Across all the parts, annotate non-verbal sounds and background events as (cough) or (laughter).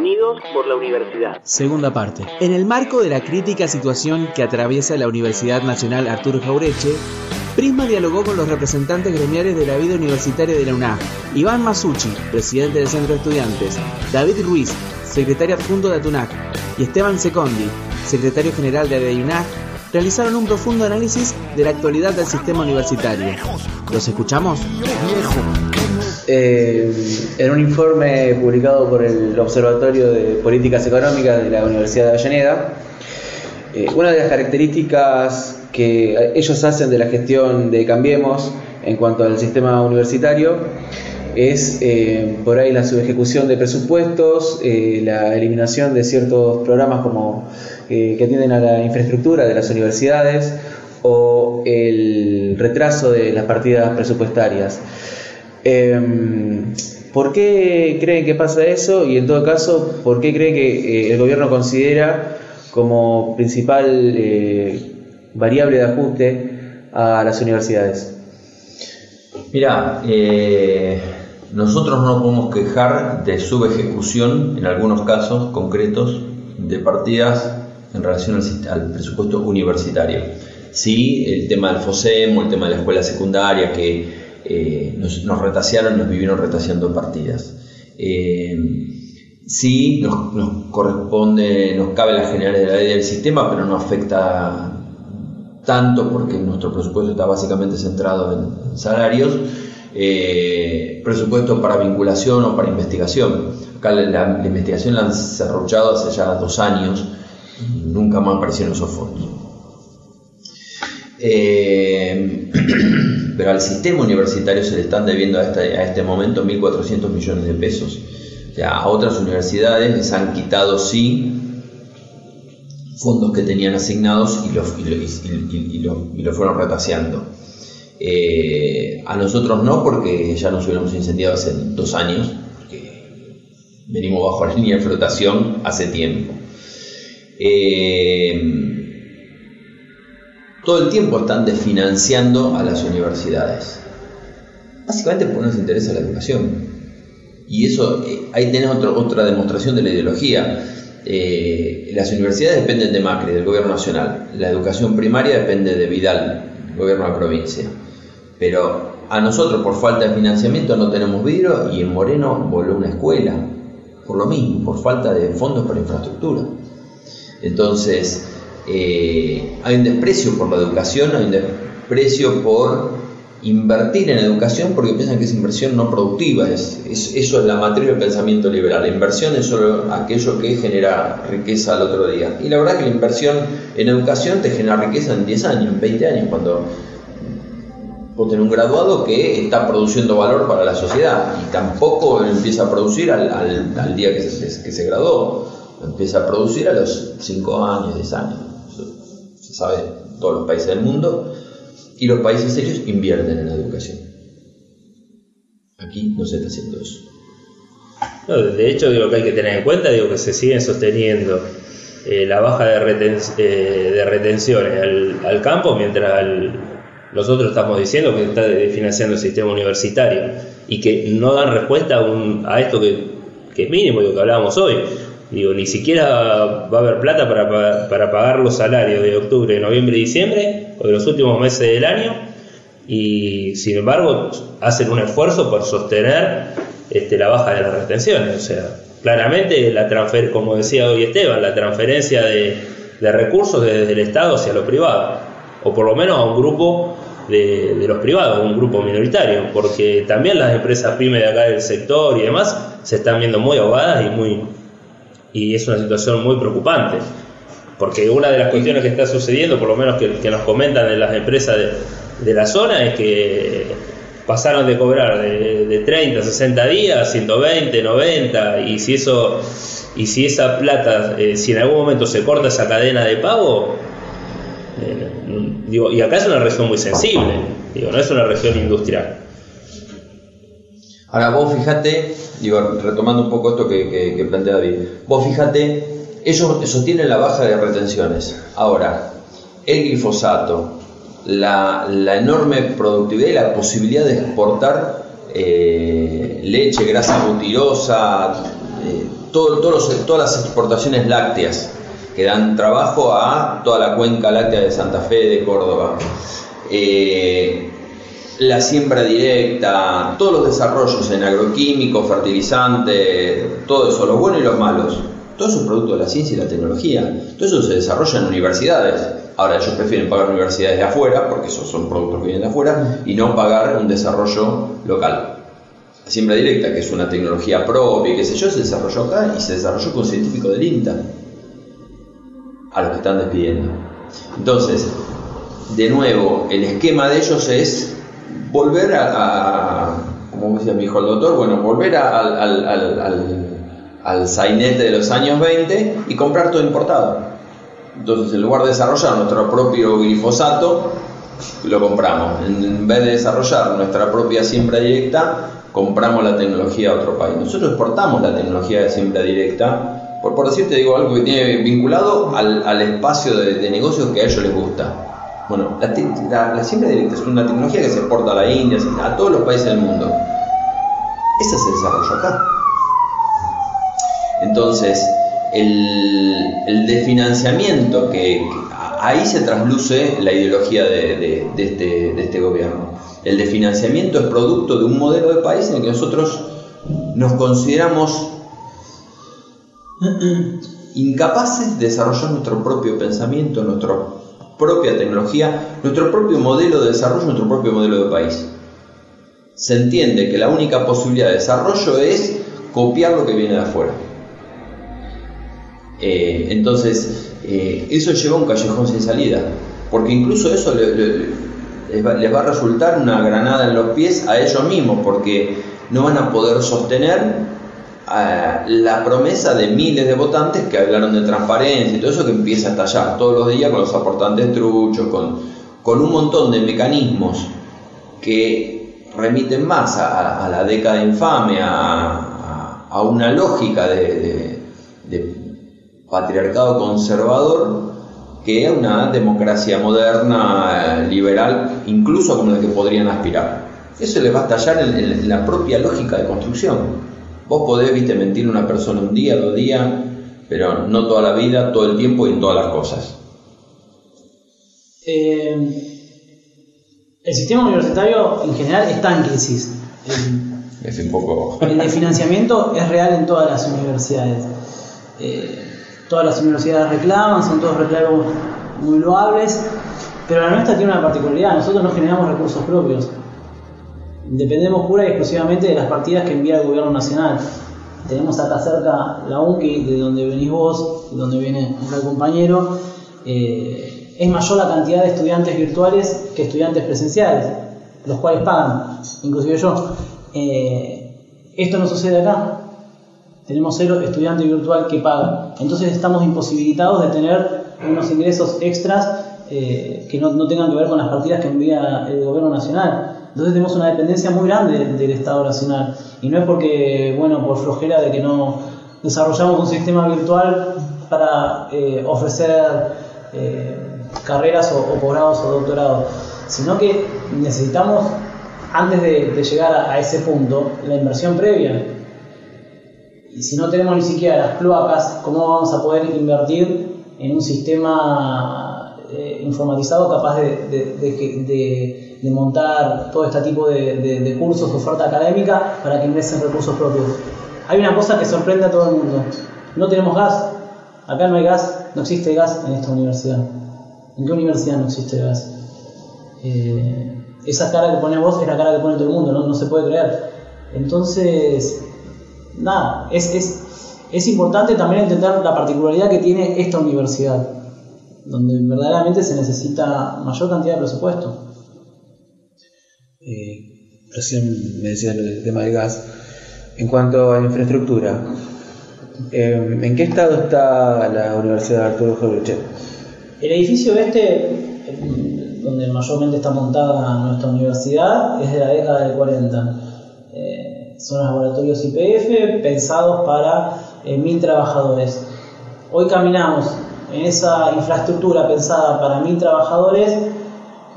Unidos por la Universidad. Segunda parte. En el marco de la crítica situación que atraviesa la Universidad Nacional Arturo Jaureche, Prisma dialogó con los representantes gremiales de la vida universitaria de la UNAM, Iván Masucci, presidente del Centro de Estudiantes, David Ruiz, secretario adjunto de ATUNAC, y Esteban Secondi, secretario general de ADEUNAC, realizaron un profundo análisis de la actualidad del sistema universitario. ¿Los escuchamos? Eh, en un informe publicado por el Observatorio de Políticas Económicas de la Universidad de Avellaneda, eh, una de las características que ellos hacen de la gestión de Cambiemos en cuanto al sistema universitario es eh, por ahí la subejecución de presupuestos, la eliminación de ciertos programas como que atienden a la infraestructura de las universidades o el retraso de las partidas presupuestarias. Em, ¿Por qué creen que pasa eso? Y en todo caso, ¿por qué creen que eh, el gobierno considera como principal eh, variable de ajuste a las universidades? Mira, eh, nosotros no podemos quejar de subejecución en algunos casos concretos de partidas en relación al, al presupuesto universitario. Sí, el tema del FOSEM el tema de la escuela secundaria que eh, nos, nos, retasearon, nos vivieron retaseando partidas. Eh, sí, nos, corresponde, nos cabe la ley del sistema, pero no afecta tanto porque nuestro presupuesto está básicamente centrado en salarios. Eh, presupuesto para vinculación o para investigación. Acá la, investigación la han cerruchado hace ya dos años y nunca más aparecieron esos fondos. Eh, (clears throat) pero al sistema universitario se le están debiendo a este, este momento 1.400 millones de pesos. O a otras universidades les han quitado, sí, fondos que tenían asignados y los, y lo, fueron retaseando. Eh, a nosotros no, porque ya nos hubiéramos incendiado hace dos años, porque venimos bajo la línea de flotación hace tiempo. Eh, todo el tiempo están desfinanciando a las universidades. Básicamente porque no les interesa la educación. Y eso, eh, ahí tenés otra demostración de la ideología. Eh, las universidades dependen de Macri, del gobierno nacional. La educación primaria depende de Vidal, el gobierno de la provincia. Pero a nosotros, por falta de financiamiento, no tenemos vidrio y en Moreno voló una escuela. Por lo mismo, por falta de fondos para infraestructura. Entonces, eh, hay un desprecio por la educación, hay un desprecio por invertir en educación porque piensan que es inversión no productiva, es, eso es la matriz del pensamiento liberal, la inversión es solo aquello que genera riqueza al otro día. Y la verdad que la inversión en educación te genera riqueza en 10 años, en 20 años, cuando vos tenés un graduado que está produciendo valor para la sociedad y tampoco empieza a producir al, día que se, que se graduó, empieza a producir a los 5 años, 10 años se sabe todos los países del mundo, y los países serios invierten en la educación. Aquí no se está haciendo eso. de hecho, digo que hay que tener en cuenta digo que se siguen sosteniendo eh, la baja de, eh, de retenciones al, campo, mientras nosotros estamos diciendo que está financiando el sistema universitario y que no dan respuesta a, a esto que, que es mínimo, lo que hablábamos hoy. Digo, ni siquiera va a haber plata para, para, pagar los salarios de octubre, noviembre y diciembre, o de los últimos meses del año, y sin embargo hacen un esfuerzo por sostener este, la baja de las retenciones. O sea, claramente, la transfer como decía hoy Esteban, la transferencia de, de recursos desde el Estado hacia lo privado, o por lo menos a un grupo de, de, los privados, un grupo minoritario, porque también las empresas pymes de acá del sector y demás se están viendo muy ahogadas y muy y es una situación muy preocupante, porque una de las cuestiones que está sucediendo, por lo menos que, nos comentan en las empresas de, la zona, es que pasaron de cobrar de, 30, 60 días, 120, 90, y si eso y si esa plata, eh, si en algún momento se corta esa cadena de pago, eh, digo, y acá es una región muy sensible, digo, no es una región industrial. Ahora vos fíjate, digo, retomando un poco esto que, plantea David, vos fíjate, ellos sostienen la baja de retenciones. Ahora, el glifosato, la, enorme productividad y la posibilidad de exportar eh, leche, grasa butirosa, eh, todo- todos los- todas las exportaciones lácteas que dan trabajo a toda la cuenca láctea de Santa Fe, de Córdoba. Eh, la siembra directa, todos los desarrollos en agroquímicos, fertilizantes, todo eso, los buenos y los malos, todo eso es producto de la ciencia y la tecnología. Todo eso se desarrolla en universidades. Ahora ellos prefieren pagar universidades de afuera, porque esos son productos que vienen de afuera, y no pagar un desarrollo local. La siembra directa, que es una tecnología propia, qué sé yo, se desarrolló acá y se desarrolló con científicos del INTA, a los que están despidiendo. Entonces, de nuevo, el esquema de ellos es volver a, como decía mi hijo el doctor, bueno, volver a- al, al, al, al- sainete de los años 20 y comprar todo importado. Entonces, en lugar de desarrollar nuestro propio glifosato, lo compramos. En, en vez de desarrollar nuestra propia siembra directa, compramos la tecnología a otro país. Nosotros exportamos la tecnología de siembra directa, por, por decirte digo algo que tiene vinculado al, al espacio de, de negocios que a ellos les gusta. Bueno, la, la- siembra directa es una tecnología que se exporta a la India, a todos los países del mundo. Esa se desarrolló acá. Entonces, el, el desfinanciamiento que, ahí se trasluce la ideología de, este, de este gobierno. El desfinanciamiento es producto de un modelo de país en el que nosotros nos consideramos incapaces de desarrollar nuestro propio pensamiento, nuestra propia tecnología, nuestro propio modelo de desarrollo, nuestro propio modelo de país. Se entiende que la única posibilidad de desarrollo es copiar lo que viene de afuera. Eh, entonces, eh, eso lleva a un callejón sin salida, porque incluso eso les va a resultar una granada en los pies a ellos mismos, porque no van a poder sostener ah, la promesa de miles de votantes que hablaron de transparencia y todo eso que empieza a estallar todos los días con los aportantes truchos, con, con un montón de mecanismos que remiten más a, a la década infame, a, a- una lógica de, de- patriarcado conservador que a una democracia moderna, eh, liberal, incluso como la que podrían aspirar. Eso les va a estallar en la propia lógica de construcción. Vos podés, viste, mentir a una persona un día, dos días, pero no toda la vida, todo el tiempo y en todas las cosas. Eh, el sistema universitario en general está en crisis. El, Es un poco... el de financiamiento es real en todas las universidades. Eh, todas las universidades reclaman, son todos reclamos muy loables, pero la nuestra tiene una particularidad, nosotros no generamos recursos propios. Dependemos pura y exclusivamente de las partidas que envía el gobierno nacional. Tenemos acá cerca la UNCI, de donde venís vos, de donde viene el compañero. Eh, es mayor la cantidad de estudiantes virtuales que estudiantes presenciales, los cuales pagan, inclusive yo. Eh, esto no sucede acá. Tenemos cero estudiante virtual que paga. Entonces estamos imposibilitados de tener unos ingresos extras eh, que no, no tengan que ver con las partidas que envía el gobierno nacional. Entonces tenemos una dependencia muy grande del Estado nacional. Y no es porque, bueno, por flojera de que no desarrollamos un sistema virtual para eh, ofrecer eh, carreras o, posgrados o doctorados, sino que necesitamos, antes de, llegar a, a ese punto, la inversión previa. Y si no tenemos ni siquiera las cloacas, ¿cómo vamos a poder invertir en un sistema eh, informatizado capaz de, de- de- de- montar todo este tipo de, de- de cursos, oferta académica, para que ingresen recursos propios? Hay una cosa que sorprende a todo el mundo. No tenemos gas. Acá no hay gas, no existe gas en esta universidad. ¿En qué universidad no existe gas? Eh, esa cara que pone vos es la cara que pone todo el mundo, no, no se puede creer. Entonces, nada, es, es, es importante también entender la particularidad que tiene esta universidad, donde verdaderamente se necesita mayor cantidad de presupuesto. Eh, recién me decía el tema del gas. En cuanto a infraestructura, eh, ¿en qué estado está la Universidad Arturo Jauretche? El edificio este, donde mayormente está montada nuestra universidad, es de la década del 40. Eh, son laboratorios IPF pensados para mil trabajadores. Hoy caminamos en esa infraestructura pensada para mil trabajadores,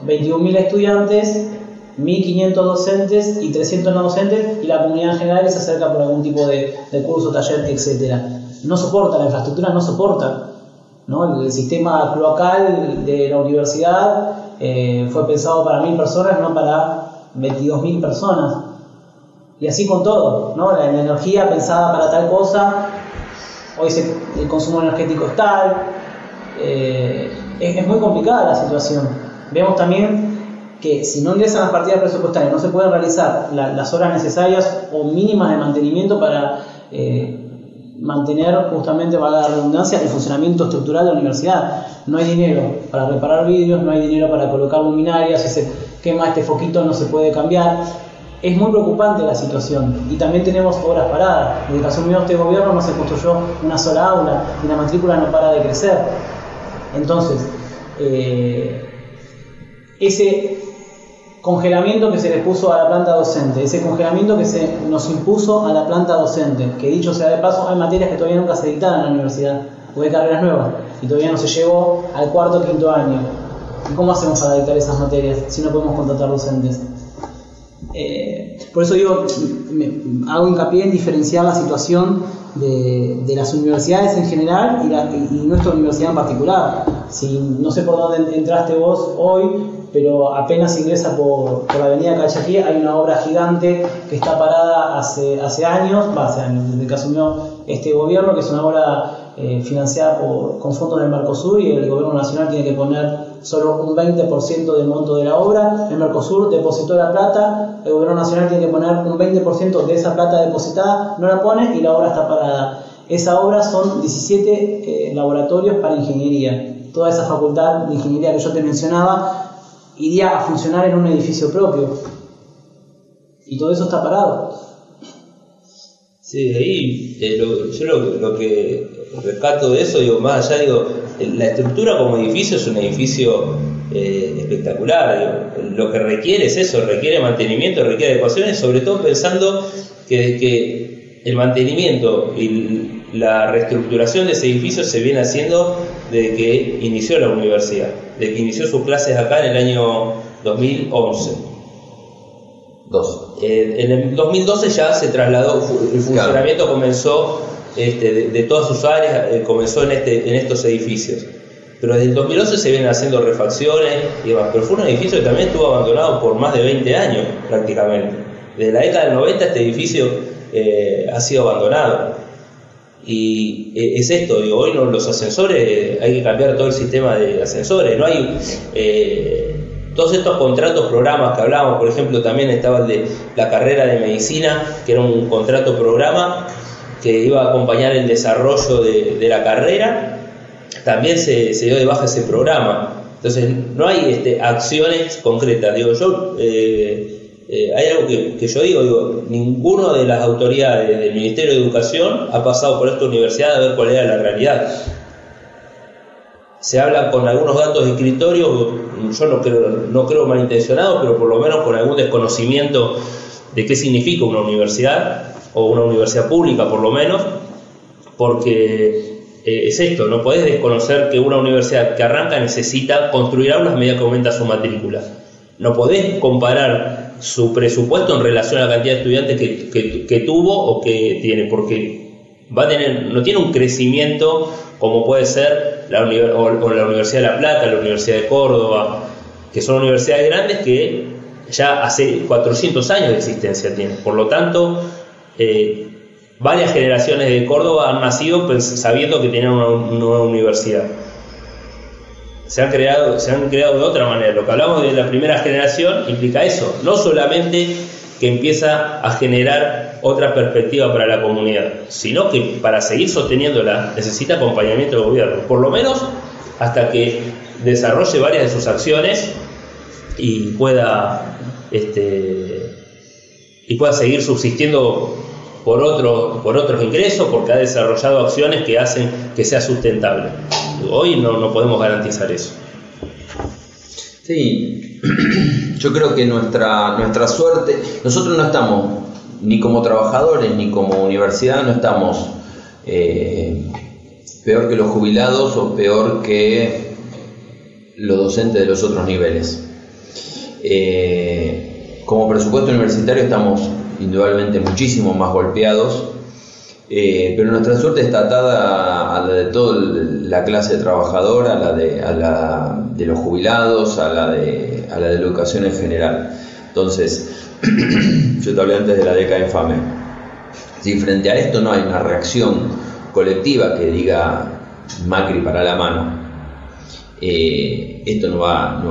21.000 estudiantes 1.500 docentes y 300 no docentes y la comunidad en general se acerca por algún tipo de, curso, taller, etc. No soporta, la infraestructura no soporta. ¿no? El sistema cloacal de la universidad eh, fue pensado para 1.000 personas, no para 22.000 personas. Y así con todo, ¿no? la, la energía pensada para tal cosa, hoy se, el consumo energético es tal, eh, es muy complicada la situación. Vemos también que si no ingresan las partidas presupuestarias no se pueden realizar la- las horas necesarias o mínimas de mantenimiento para eh, mantener justamente, valga la redundancia, el funcionamiento estructural de la universidad. No hay dinero para reparar vidrios, no hay dinero para colocar luminarias, si se quema este foquito no se puede cambiar. Es muy preocupante la situación y también tenemos obras paradas. Desde que asumió este gobierno no se construyó una sola aula y la matrícula no para de crecer. Entonces, eh, ese congelamiento que se le puso a la planta docente, ese congelamiento que se nos impuso a la planta docente, que dicho sea de paso, hay materias que todavía nunca se dictaron en la universidad, porque hay carreras nuevas, y todavía no se llegó al cuarto o quinto año. ¿Y cómo hacemos para dictar esas materias si no podemos contratar docentes? Eh, por eso digo, hago hincapié en diferenciar la situación de, las universidades en general y- y nuestra universidad en particular. Si, no sé por dónde entraste vos hoy, pero apenas ingresa por, por la avenida Calchaquí, hay una obra gigante que está parada hace, hace años, va, hace años, desde que asumió este gobierno, que es una obra eh, financiada por, con fondos del Mercosur y el gobierno nacional tiene que poner solo un 20% del monto de la obra, el Mercosur depositó la plata, el gobierno nacional tiene que poner un 20% de esa plata depositada, no la pone y la obra está parada. Esa obra son 17 eh, laboratorios para ingeniería. Toda esa facultad de ingeniería que yo te mencionaba iría a funcionar en un edificio propio. Y todo eso está parado. Sí, de ahí yo lo, que rescato de eso, digo, más allá, digo, la estructura como edificio es un edificio eh, espectacular, lo que requiere es eso, requiere mantenimiento, requiere adecuaciones, sobre todo pensando que, que el mantenimiento y la reestructuración de ese edificio se viene haciendo desde que inició la universidad, desde que inició sus clases acá en el año 2011. Dos. Eh, en el 2012 ya se trasladó, el funcionamiento comenzó este, de, de todas sus áreas, eh, comenzó en, este, en estos edificios. Pero desde el 2011 se vienen haciendo refacciones y demás. Pero fue un edificio que también estuvo abandonado por más de 20 años prácticamente. Desde la década del 90 este edificio eh, ha sido abandonado. Y eh, es esto, digo, hoy los ascensores, hay que cambiar todo el sistema de ascensores, no hay eh, todos estos contratos, programas que hablábamos, por ejemplo, también estaba el de la carrera de medicina, que era un contrato programa que iba a acompañar el desarrollo de, la carrera, también se, dio de baja ese programa. Entonces, no hay este, acciones concretas. Digo, yo, eh, hay algo que, yo digo, digo, ninguno de las autoridades del Ministerio de Educación ha pasado por esta universidad a ver cuál era la realidad. Se habla con algunos datos de escritorio, yo no creo, no creo malintencionados, pero por lo menos con algún desconocimiento de qué significa una universidad, o una universidad pública por lo menos, porque eh, es esto, no podés desconocer que una universidad que arranca necesita construir aulas a medida que aumenta su matrícula. No podés comparar su presupuesto en relación a la cantidad de estudiantes que, que- tuvo o que tiene, porque va a tener, no tiene un crecimiento como puede ser la, la Universidad de La Plata, la Universidad de Córdoba, que son universidades grandes que ya hace 400 años de existencia tienen. Por lo tanto, eh, varias generaciones de Córdoba han nacido sabiendo que tenían una, una nueva universidad. Se han, creado, se han creado de otra manera. Lo que hablamos de la primera generación implica eso, no solamente que empieza a generar otra perspectiva para la comunidad, sino que para seguir sosteniéndola necesita acompañamiento del gobierno, por lo menos hasta que desarrolle varias de sus acciones y pueda este, y pueda seguir subsistiendo por, por otros ingresos, porque ha desarrollado acciones que hacen que sea sustentable. Hoy no, no podemos garantizar eso. Sí, (clears throat) yo creo que nuestra, nuestra suerte, nosotros no estamos, ni como trabajadores, ni como universidad, no estamos eh, peor que los jubilados o peor que los docentes de los otros niveles. Eh, como presupuesto universitario estamos indudablemente muchísimo más golpeados, eh, pero nuestra suerte está atada a la de toda la clase trabajadora, a la de, los jubilados, a la de, a la educación en general. Entonces, (clears throat) yo te hablé antes de la década infame. Si frente a esto no hay una reacción colectiva que diga Macri para la mano, eh, esto no va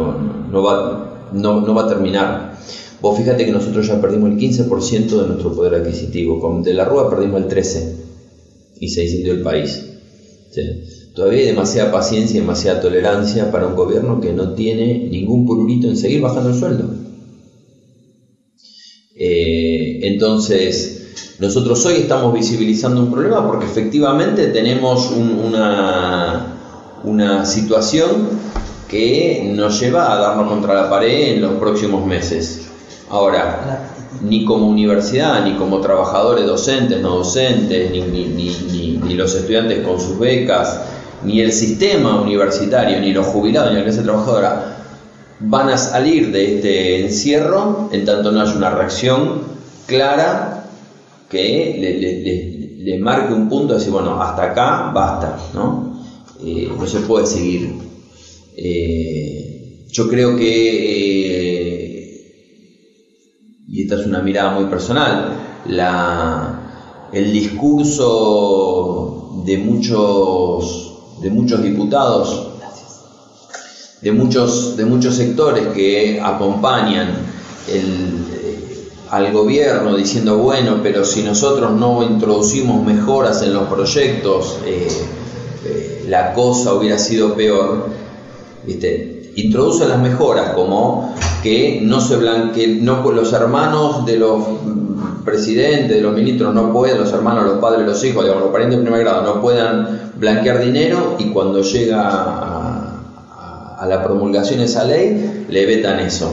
a terminar. Vos fíjate que nosotros ya perdimos el 15% de nuestro poder adquisitivo, con De la Rúa perdimos el 13% y se incendió el país. Todavía hay demasiada paciencia y demasiada tolerancia para un gobierno que no tiene ningún pururito en seguir bajando el sueldo. Eh, entonces, nosotros hoy estamos visibilizando un problema porque efectivamente tenemos una, una situación que nos lleva a darnos contra la pared en los próximos meses. Ahora, ni como universidad, ni como trabajadores docentes, no docentes, ni, los estudiantes con sus becas, ni el sistema universitario, ni los jubilados, ni la clase trabajadora van a salir de este encierro en tanto no haya una reacción clara que le, marque un punto de decir, bueno, hasta acá basta, ¿no? Eh, no se puede seguir. Eh, yo creo que, y esta es una mirada muy personal, la, el discurso de muchos, de muchos diputados de muchos, de muchos sectores que acompañan eh, al gobierno diciendo, bueno, pero si nosotros no introducimos mejoras en los proyectos, eh, eh, la cosa hubiera sido peor. Introduce las mejoras como que no se blanque, no los hermanos de los presidentes, de los ministros no pueden, los hermanos, los padres, los hijos, digamos, los parientes de primer grado no puedan blanquear dinero y cuando llega a a la promulgación de esa ley, le vetan eso.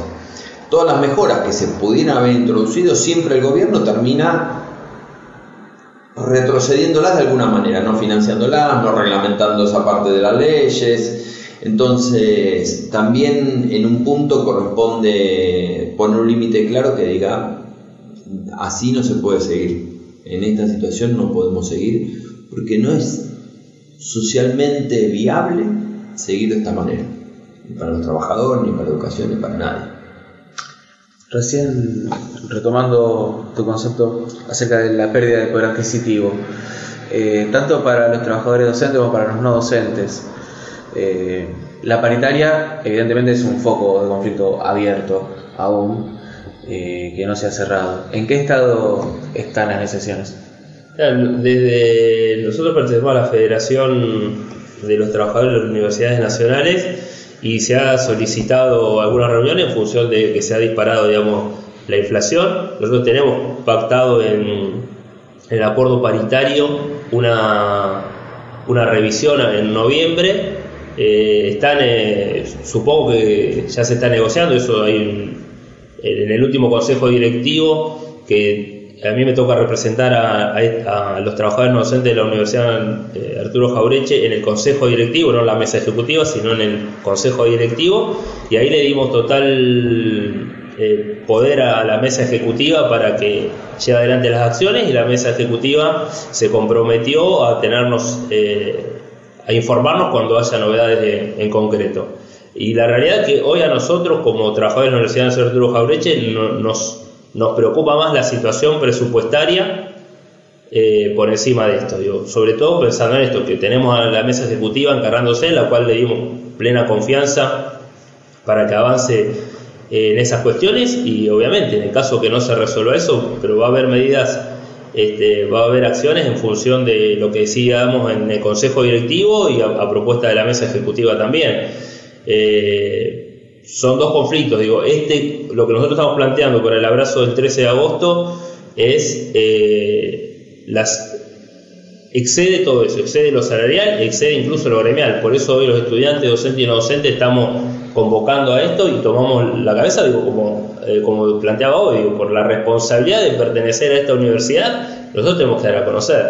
Todas las mejoras que se pudieran haber introducido, siempre el gobierno termina retrocediéndolas de alguna manera, no financiándolas, no reglamentando esa parte de las leyes. Entonces, también en un punto corresponde poner un límite claro que diga, así no se puede seguir. En esta situación no podemos seguir porque no es socialmente viable seguir de esta manera ni para los trabajadores, ni para la educación, ni para nadie. Recién retomando tu concepto acerca de la pérdida de poder adquisitivo, eh, tanto para los trabajadores docentes como para los no docentes, eh, la paritaria evidentemente es un foco de conflicto abierto aún, eh, que no se ha cerrado. ¿En qué estado están las negociaciones? Desde nosotros pertenecemos a la Federación de los Trabajadores de las Universidades Nacionales y se ha solicitado alguna reunión en función de que se ha disparado, digamos, la inflación. Nosotros tenemos pactado en, el acuerdo paritario una, una revisión en noviembre. Eh, están, eh, supongo que ya se está negociando, eso hay en el último consejo directivo que a mí me toca representar a, los trabajadores docentes de la Universidad eh, Arturo Jaureche en el consejo directivo, no en la mesa ejecutiva, sino en el consejo directivo, y ahí le dimos total poder a la mesa ejecutiva para que lleve adelante las acciones y la mesa ejecutiva se comprometió a tenernos, a informarnos cuando haya novedades en concreto. Y la realidad es que hoy a nosotros, como trabajadores de la Universidad Arturo Jaureche, nos nos preocupa más la situación presupuestaria eh, por encima de esto. Digo, sobre todo pensando en esto, que tenemos a la mesa ejecutiva encargándose, en la cual le dimos plena confianza para que avance eh, en esas cuestiones y obviamente en el caso que no se resuelva eso, pero va a haber medidas, este, va a haber acciones en función de lo que decíamos en el Consejo Directivo y a, propuesta de la mesa ejecutiva también. Eh, son dos conflictos. Digo, este, lo que nosotros estamos planteando con el abrazo del 13 de agosto es eh, las excede todo eso, excede lo salarial, excede incluso lo gremial. Por eso hoy los estudiantes, docentes y no docentes estamos convocando a esto y tomamos la cabeza, digo, como, eh, como planteaba hoy, por la responsabilidad de pertenecer a esta universidad, nosotros tenemos que dar a conocer.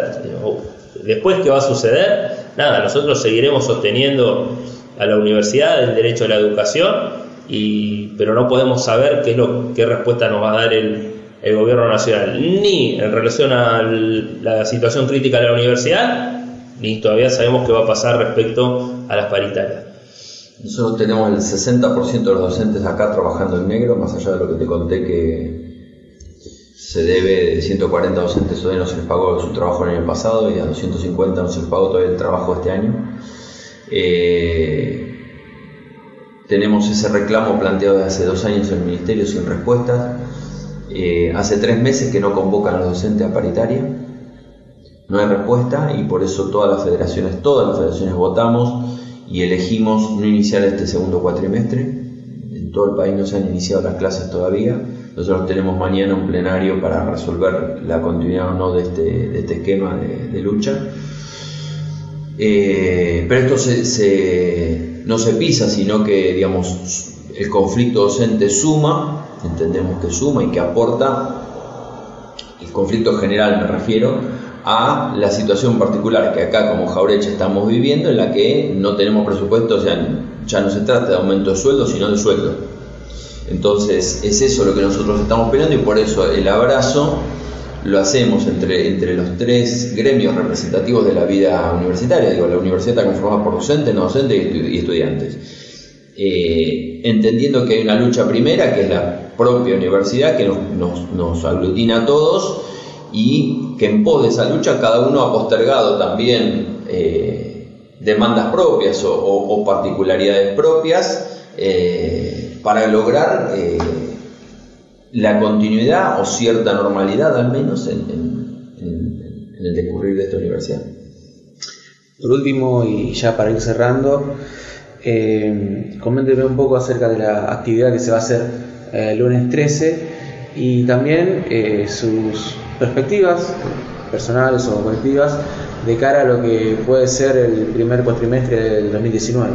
Después, ¿qué va a suceder? Nada, nosotros seguiremos sosteniendo a la universidad el derecho a la educación y, pero no podemos saber qué, es lo, respuesta nos va a dar el, el gobierno nacional, ni en relación a la situación crítica de la universidad, ni todavía sabemos qué va a pasar respecto a las paritarias. Nosotros tenemos el 60% de los docentes acá trabajando en negro, más allá de lo que te conté que se debe de 140 docentes todavía no se les pagó su trabajo el año pasado y a 250 no se les pagó todavía el trabajo este año. Eh, tenemos ese reclamo planteado desde hace dos años en el Ministerio sin respuestas. Eh, hace tres meses que no convocan a los docentes a paritaria. No hay respuesta y por eso todas las federaciones, todas las federaciones votamos y elegimos no iniciar este segundo cuatrimestre. En todo el país no se han iniciado las clases todavía. Nosotros tenemos mañana un plenario para resolver la continuidad o no de este, este esquema de, lucha. Eh, pero esto se, no se pisa, sino que digamos, el conflicto docente suma, entendemos que suma y que aporta, el conflicto general me refiero, a la situación particular que acá como Jaureche estamos viviendo, en la que no tenemos presupuesto, o sea, ya no se trata de aumento de sueldo, sino de sueldo. Entonces es eso lo que nosotros estamos peleando y por eso el abrazo lo hacemos entre, entre los tres gremios representativos de la vida universitaria. Digo, la universidad está conformada por docentes, no docentes y estudiantes. Eh, entendiendo que hay una lucha primera, que es la propia universidad, que nos, nos aglutina a todos y que en pos de esa lucha cada uno ha postergado también eh, demandas propias o, particularidades propias eh, para lograr eh, la continuidad o cierta normalidad al menos en, el descubrir de esta universidad. Por último, y ya para ir cerrando, coménteme un poco acerca de la actividad que se va a hacer el lunes 13 y también sus perspectivas personales o colectivas de cara a lo que puede ser el primer cuatrimestre del 2019.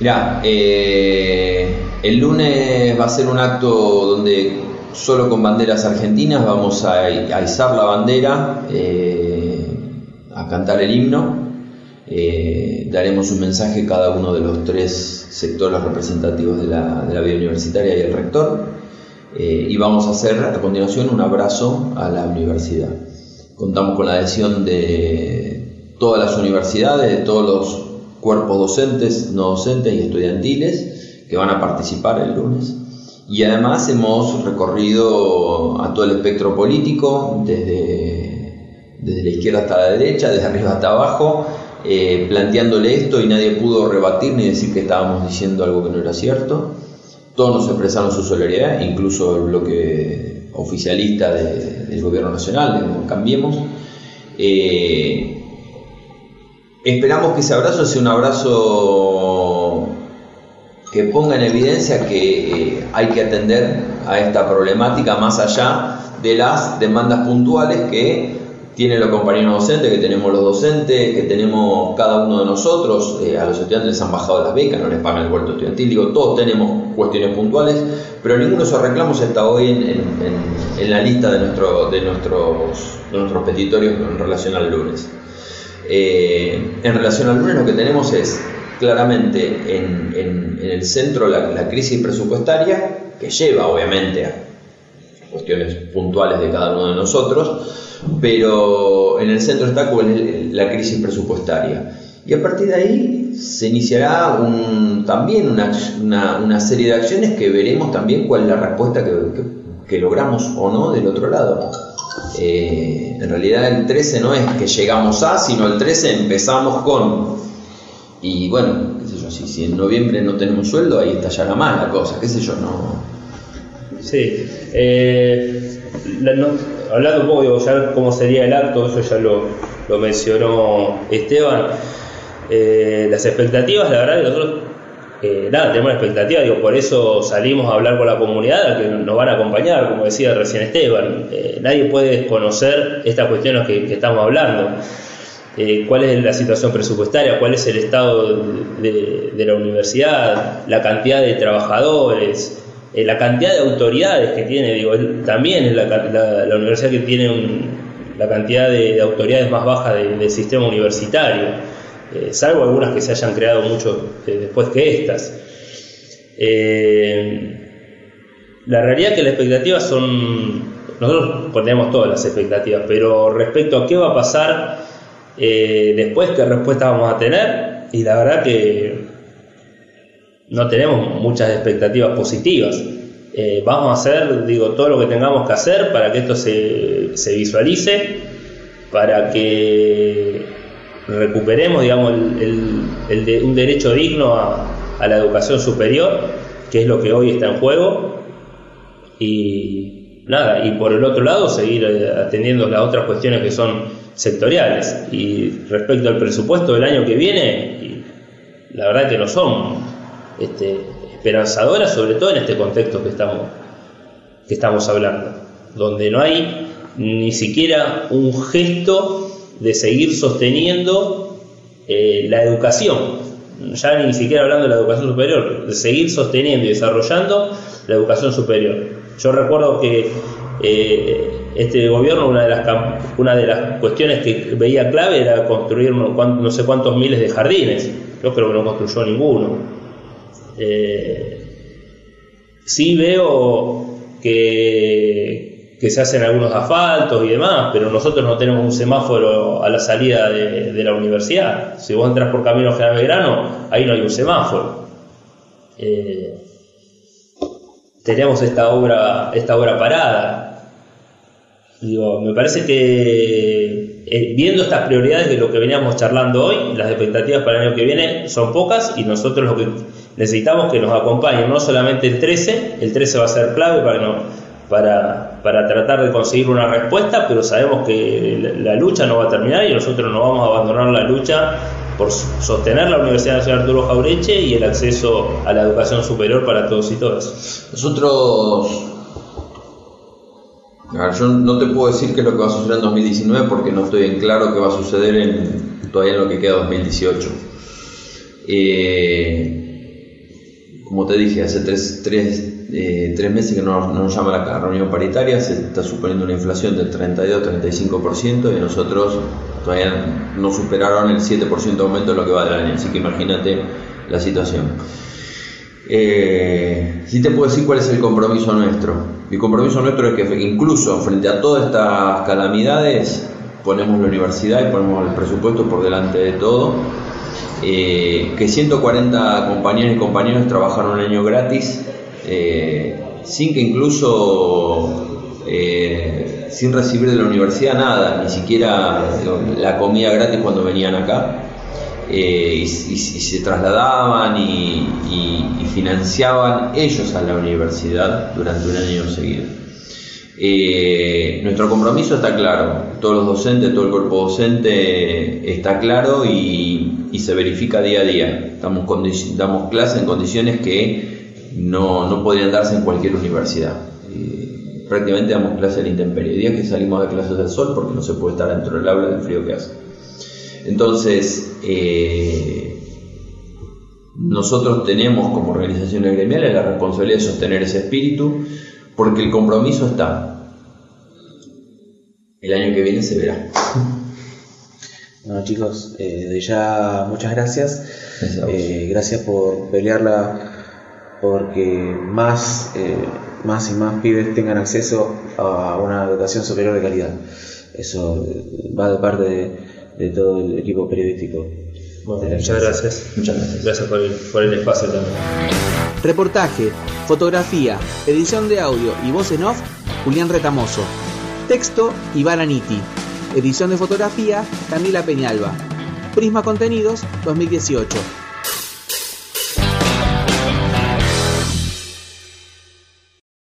Mira, eh, el lunes va a ser un acto donde solo con banderas argentinas vamos a, izar la bandera, eh, a cantar el himno. Eh, daremos un mensaje cada uno de los tres sectores representativos de la, de la vida universitaria y el rector. Eh, y vamos a hacer a continuación un abrazo a la universidad. Contamos con la adhesión de todas las universidades, de todos los cuerpos docentes, no docentes y estudiantiles que van a participar el lunes. Y además hemos recorrido a todo el espectro político, desde, desde la izquierda hasta la derecha, desde arriba hasta abajo, eh, planteándole esto y nadie pudo rebatir ni decir que estábamos diciendo algo que no era cierto. Todos nos expresaron su solidaridad, incluso el bloque oficialista del gobierno nacional, Cambiemos. Eh, esperamos que ese abrazo sea un abrazo que ponga en evidencia que eh, hay que atender a esta problemática más allá de las demandas puntuales que tienen los compañeros docentes, que tenemos los docentes, que tenemos cada uno de nosotros, eh, a los estudiantes les han bajado las becas, no les pagan el vuelto estudiantil, digo, todos tenemos cuestiones puntuales, pero ninguno de esos reclamos está hoy en, la lista de, nuestro, de, nuestros, de nuestros petitorios en relación al lunes. Eh, en relación al lunes lo que tenemos es claramente en, el centro la, la crisis presupuestaria, que lleva obviamente a cuestiones puntuales de cada uno de nosotros, pero en el centro está la crisis presupuestaria. Y a partir de ahí se iniciará también una, serie de acciones que veremos también cuál es la respuesta que, logramos o no del otro lado. Eh, en realidad el 13 no es que llegamos a, sino el 13 empezamos con. Y bueno, qué sé yo, si, en noviembre no tenemos sueldo, ahí estallará más la cosa, qué sé yo, no. Sí. Eh, hablando un poco, digo, ya cómo sería el acto, eso ya lo, mencionó Esteban. Eh, las expectativas, la verdad que nosotros, eh, nada, tenemos expectativas, digo, por eso salimos a hablar con la comunidad, que nos van a acompañar, como decía recién Esteban. Eh, nadie puede desconocer estas cuestiones que, estamos hablando. cuál es la situación presupuestaria, cuál es el estado de la universidad, la cantidad de trabajadores, eh, la cantidad de autoridades que tiene, digo, también es la, universidad que tiene la cantidad de, autoridades más baja del sistema universitario, eh, salvo algunas que se hayan creado mucho eh, después que estas. La realidad es que las expectativas son, nosotros ponemos todas las expectativas, pero respecto a qué va a pasar después, qué respuesta vamos a tener, y la verdad que no tenemos muchas expectativas positivas. Eh, vamos a hacer, digo, todo lo que tengamos que hacer para que esto se, se visualice, para que recuperemos, digamos, el, de, un derecho digno a, a la educación superior, que es lo que hoy está en juego, y nada, y por el otro lado seguir eh, atendiendo las otras cuestiones que son sectoriales. Y respecto al presupuesto del año que viene, la verdad que no son este, esperanzadoras, sobre todo en este contexto que estamos, que estamos hablando, donde no hay ni siquiera un gesto de seguir sosteniendo eh, la educación, ya ni siquiera hablando de la educación superior, de seguir sosteniendo y desarrollando la educación superior. Yo recuerdo que eh, este gobierno, una de, las, una de las cuestiones que veía clave era construir no, sé cuántos miles de jardines. Yo creo que no construyó ninguno. Eh, sí veo que, se hacen algunos asfaltos y demás, pero nosotros no tenemos un semáforo a la salida de, la universidad. Si vos entras por Camino General Belgrano, ahí no hay un semáforo. Eh, tenemos esta obra, esta obra parada. Digo, me parece que eh, viendo estas prioridades de lo que veníamos charlando hoy, las expectativas para el año que viene son pocas y nosotros lo que necesitamos que nos acompañe no solamente el 13, el 13 va a ser clave para, no, para, para tratar de conseguir una respuesta, pero sabemos que la, lucha no va a terminar y nosotros no vamos a abandonar la lucha por sostener la Universidad Nacional Arturo Jaureche y el acceso a la educación superior para todos y todas. Nosotros yo no te puedo decir qué es lo que va a suceder en 2019 porque no estoy en claro qué va a suceder en, todavía en lo que queda 2018. Eh, como te dije, hace tres, eh, meses que no, nos llama la reunión paritaria, se está suponiendo una inflación del 32-35% y nosotros todavía no superaron el 7% de aumento de lo que va del año, así que imagínate la situación. Eh, sí te puedo decir cuál es el compromiso nuestro. El compromiso nuestro es que incluso frente a todas estas calamidades ponemos la universidad y ponemos el presupuesto por delante de todo. Eh, que 140 compañeros y compañeros trabajaron un año gratis eh, sin que incluso eh, sin recibir de la universidad nada, ni siquiera la comida gratis cuando venían acá. Eh, y, se trasladaban y, financiaban ellos a la universidad durante un año seguido. Eh, nuestro compromiso está claro, todos los docentes, todo el cuerpo docente está claro y, se verifica día a día. Damos, damos clases en condiciones que no, no podrían darse en cualquier universidad. Eh, prácticamente damos clases en intemperie. Días que salimos de clases del sol porque no se puede estar dentro del aula del frío que hace. Entonces, eh, nosotros tenemos como organizaciones gremiales la responsabilidad de sostener ese espíritu porque el compromiso está. El año que viene se verá. (laughs) Bueno chicos, eh, de ya muchas gracias. Gracias, eh, por pelearla porque más, más y más pibes tengan acceso a una educación superior de calidad. Eso va de parte de de todo el equipo periodístico. muchas gracias. Muchas gracias. Gracias por el, por el espacio también. Reportaje, fotografía, edición de audio y voz en off, Julián Retamoso. Texto, Iván Aniti. Edición de fotografía, Camila Peñalba. Prisma Contenidos 2018.